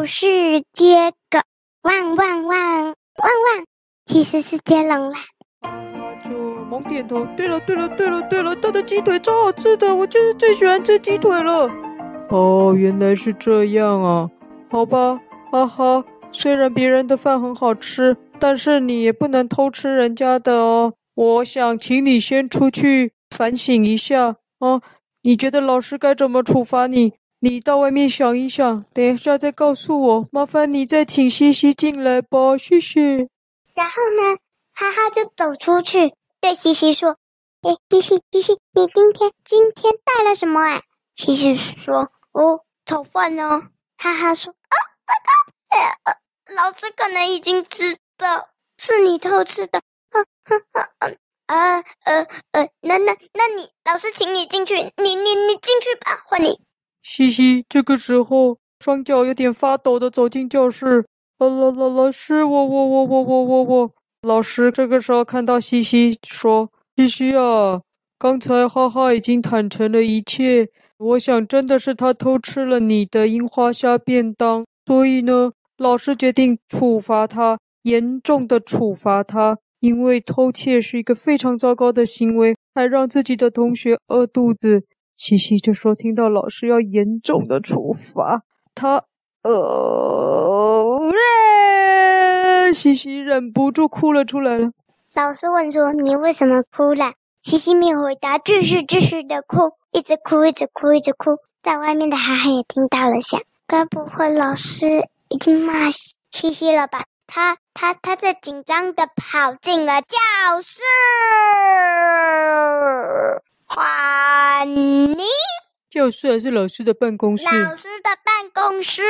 不是接个汪汪汪汪汪，其实是接龙啦。就猛点头。对了对了对了对了，他的鸡腿超好吃的，我就是最喜欢吃鸡腿了。哦，原来是这样啊。好吧，哈哈。虽然别人的饭很好吃，但是你也不能偷吃人家的哦。我想请你先出去反省一下啊。你觉得老师该怎么处罚你？你到外面想一想，等一下再告诉我。麻烦你再请西西进来吧，谢谢。然后呢，哈哈就走出去，对西西说：“哎，西西，西西，你今天今天带了什么啊？”西西说：“哦，炒饭呢。”哈哈说：“啊，糟糕，哎，呃，老师可能已经知道是你偷吃的。啊”哈哈哈。啊呃呃，那那那你老师请你进去，你你你进去吧，换你。西西这个时候双脚有点发抖的走进教室。老老老老师，我我我我我我我。老师这个时候看到西西说：“西西啊，刚才哈哈已经坦诚了一切，我想真的是他偷吃了你的樱花虾便当，所以呢，老师决定处罚他，严重的处罚他。”因为偷窃是一个非常糟糕的行为，还让自己的同学饿肚子。西西这时候听到老师要严重的处罚他，呃，西西忍不住哭了出来了。老师问说：“你为什么哭了？”西西没有回答，继续继续的哭，一直哭，一直哭，一直哭。在外面的哈哈也听到了，想：该不会老师已经骂西西了吧？他他他在紧张的跑进了教室，欢迎。教室还是老师的办公室？老师的办公室。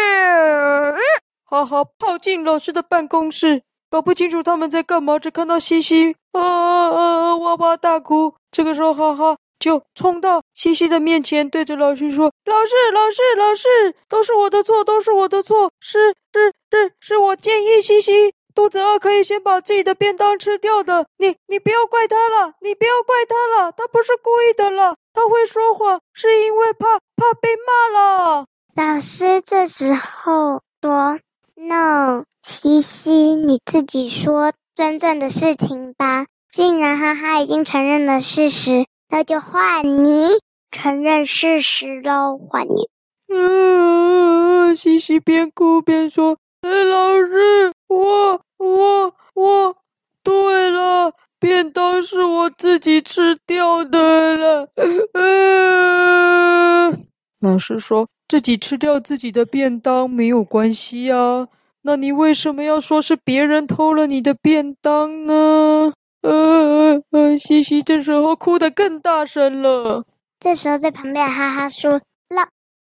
哈哈，跑进老师的办公室，搞不清楚他们在干嘛，只看到西西啊啊哇哇大哭。这个时候，哈哈。就冲到西西的面前，对着老师说：“老师，老师，老师，都是我的错，都是我的错，是是是，是我建议西西肚子饿可以先把自己的便当吃掉的。你你不要怪他了，你不要怪他了，他不是故意的了，他会说谎是因为怕怕被骂了。”老师这时候说：“No，西西，你自己说真正的事情吧。既然哈哈已经承认了事实。”那就换你承认事实喽，换你。嗯，西西边哭边说：“哎，老师，我我我，对了，便当是我自己吃掉的了。”嗯，老师说：“自己吃掉自己的便当没有关系啊，那你为什么要说是别人偷了你的便当呢？”嗯嗯嗯，西西这时候哭得更大声了。这时候在旁边哈哈说：“老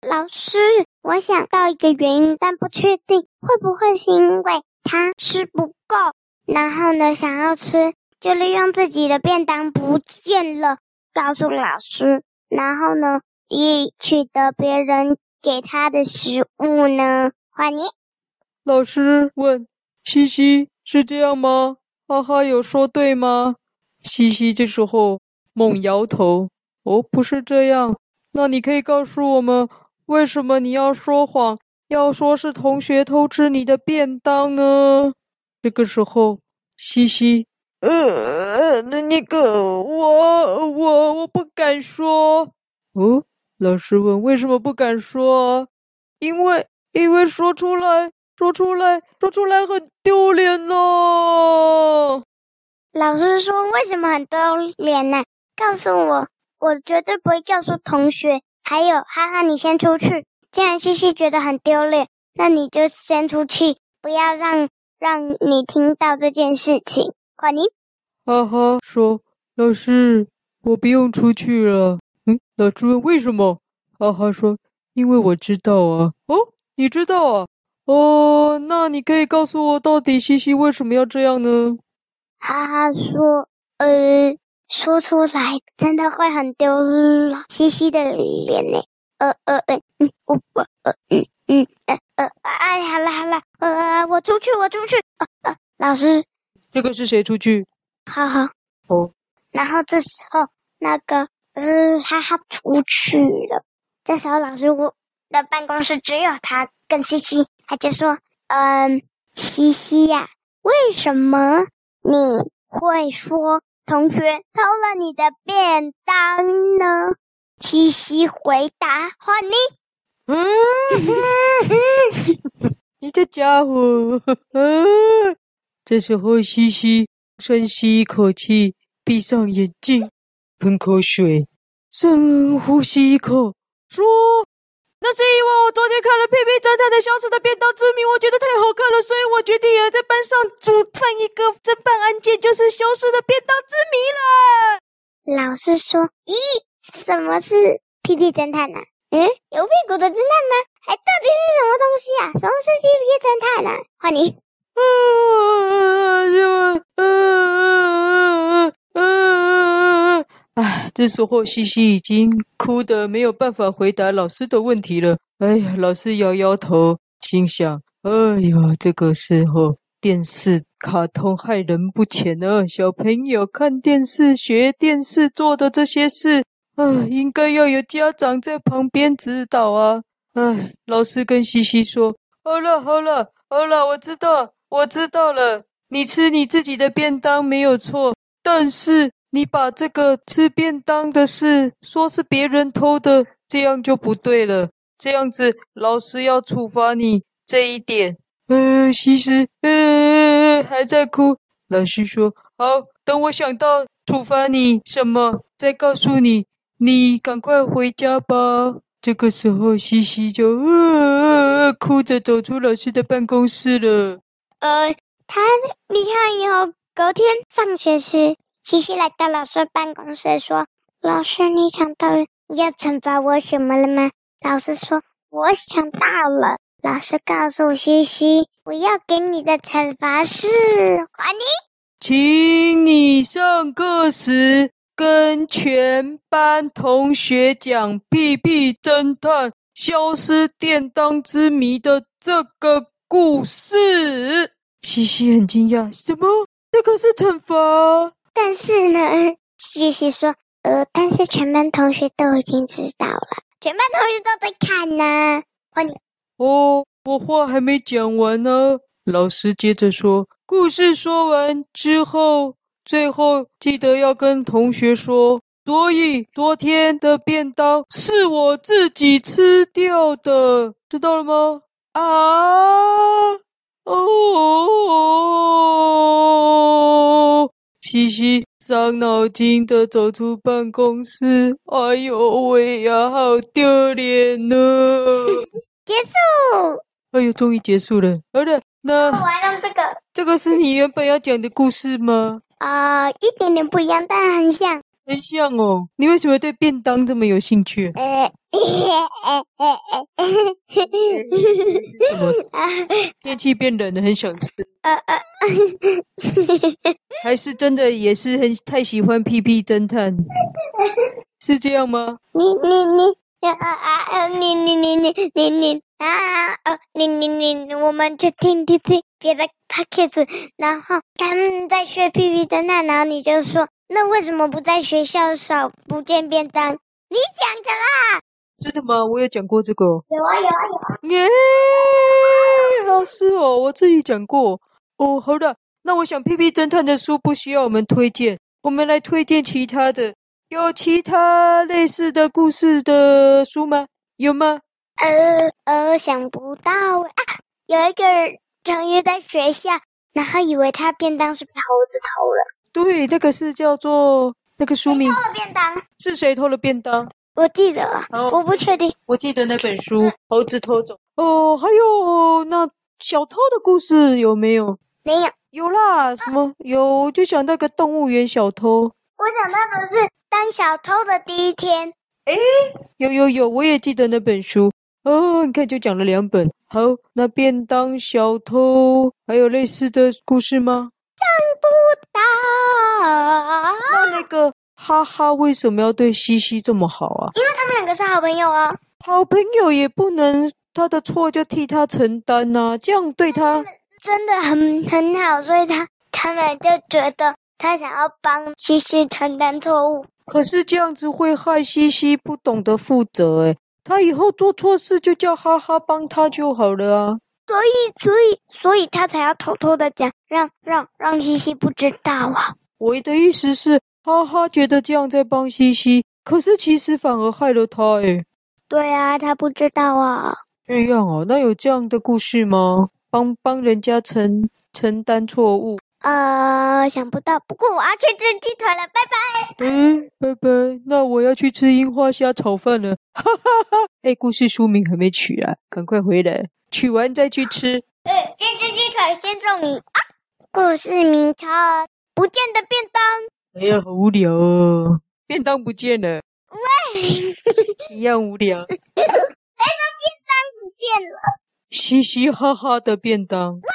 老师，我想到一个原因，但不确定会不会是因为他吃不够，然后呢想要吃，就利用自己的便当不见了，告诉老师，然后呢以取得别人给他的食物呢？”换你。老师问：“西西是这样吗？”哈哈，有说对吗？西西这时候猛摇头。哦，不是这样。那你可以告诉我们，为什么你要说谎，要说是同学偷吃你的便当呢？这个时候，西西，呃，那那个，我我我不敢说。哦，老师问，为什么不敢说？因为因为说出来。说出来，说出来很丢脸呢。老师说，为什么很丢脸呢？告诉我，我绝对不会告诉同学。还有，哈哈，你先出去。既然西西觉得很丢脸，那你就先出去，不要让让你听到这件事情。快你。哈哈说，老师，我不用出去了。嗯，老师问为什么？哈哈说，因为我知道啊。哦，你知道啊？哦，那你可以告诉我，到底西西为什么要这样呢？哈哈说，呃，说出来真的会很丢西西的脸呢。呃呃呃，嗯，我我呃嗯嗯呃呃，哎，好了好了，呃，我出去我出去。呃呃，老师，这个是谁出去？哈哈。哦。然后这时候那个嗯哈哈出去了。这时候老师我的办公室只有他跟西西。他就说：“嗯，西西呀，为什么你会说同学偷了你的便当呢？”西西回答：“换你。”嗯，你这家伙！嗯，这时候西西深吸一口气，闭上眼睛，喷口水，深呼吸一口，说。那是因为我昨天看了《屁屁侦探的消失的便当之谜》，我觉得太好看了，所以我决定也在班上主办一个侦办案件，就是消失的便当之谜了。老师说：“咦，什么是屁屁侦探呢？嗯，有屁股的侦探吗？还到底是什么东西啊？什么是屁屁侦探呢？换你。啊，就啊啊啊啊啊！唉，这时候西西已经哭得没有办法回答老师的问题了。哎呀，老师摇摇头，心想：哎呀，这个时候电视卡通害人不浅啊！小朋友看电视学电视做的这些事，啊，应该要有家长在旁边指导啊！唉，老师跟西西说：好了，好了，好了，我知道。我知道了，你吃你自己的便当没有错，但是你把这个吃便当的事说是别人偷的，这样就不对了。这样子，老师要处罚你这一点。呃，西西，呃，还在哭。老师说：“好，等我想到处罚你什么，再告诉你。你赶快回家吧。”这个时候，西西就呃哭着走出老师的办公室了。呃，他离开以后，隔天放学时，西西来到老师办公室说：“老师，你想到要惩罚我什么了吗？”老师说：“我想到了。”老师告诉西西：“我要给你的惩罚是，还你，请你上课时跟全班同学讲《屁屁侦探消失便当之谜》的这个。”故事，西西很惊讶，什么？这个是惩罚？但是呢，西西说，呃，但是全班同学都已经知道了，全班同学都在看呢。欢迎。哦，我话还没讲完呢。老师接着说，故事说完之后，最后记得要跟同学说，所以昨天的便当是我自己吃掉的，知道了吗？啊！哦，嘻嘻伤脑筋的走出办公室。哎呦喂呀，好丢脸呢！结束。哎呦，终于结束了。好的，那我来弄这个。这个是你原本要讲的故事吗？啊、呃，一点点不一样，但很像。很像哦。你为什么对便当这么有兴趣？呃什么？天气变冷了，很想吃。呃呃，还是真的也是很太喜欢屁屁侦探，是这样吗？你你你啊啊啊！你你你你你你啊啊！你你你，我们去听听听别的 podcast，然后他们在学屁屁侦探，然后你就说，那为什么不在学校少不见便当？你讲的啦。真的吗？我有讲过这个。有啊有啊有啊。耶，老师哦，我自己讲过。哦，好的，那我想屁屁侦探的书不需要我们推荐，我们来推荐其他的。有其他类似的故事的书吗？有吗？呃呃，想不到啊。有一个同学在学校，然后以为他便当是被猴子偷了。对，那个是叫做那个书名。偷了便当？是谁偷了便当？我记得了，我不确定。我记得那本书《猴子偷走》哦，还有那小偷的故事有没有？没有。有啦，什么？有，就想那个动物园小偷。我想到的是当小偷的第一天。诶，有有有，我也记得那本书。哦，你看就讲了两本。好，那便当小偷还有类似的故事吗？想不到。那那个。哈哈，为什么要对西西这么好啊？因为他们两个是好朋友啊。好朋友也不能他的错就替他承担呐、啊，这样对他真的很很好，所以他他们就觉得他想要帮西西承担错误。可是这样子会害西西不懂得负责诶，他以后做错事就叫哈哈帮他就好了啊。所以，所以，所以他才要偷偷的讲，让让让西西不知道啊。我的意思是，哈哈觉得这样在帮西西，可是其实反而害了他诶。对啊，他不知道啊。这样啊，那有这样的故事吗？帮帮人家承承担错误？呃，想不到。不过我要去吃鸡腿了，拜拜。嗯，拜拜。那我要去吃樱花虾炒饭了。哈哈哈。哎，故事书名还没取啊，赶快回来，取完再去吃。嗯，这只鸡腿先送你啊。故事名称：不见的便当。哎呀，好无聊哦，便当不见了。喂，一样无聊。哎，那便当不见了。嘻嘻哈哈的便当。喂，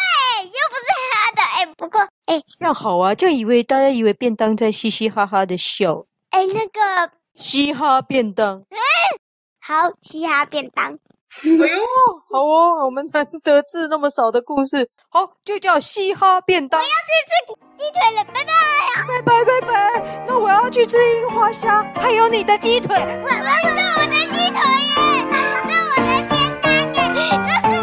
哎，这样好啊！这样以为大家以为便当在嘻嘻哈哈的笑。哎，那个。嘻哈便当。好，嘻哈便当。哎呦，好哦，我们难得字那么少的故事，好就叫嘻哈便当。我要去吃鸡腿了，拜拜。拜拜拜拜，那我要去吃樱花虾，还有你的鸡腿。这是我的鸡腿耶，这是我的便当耶，这是。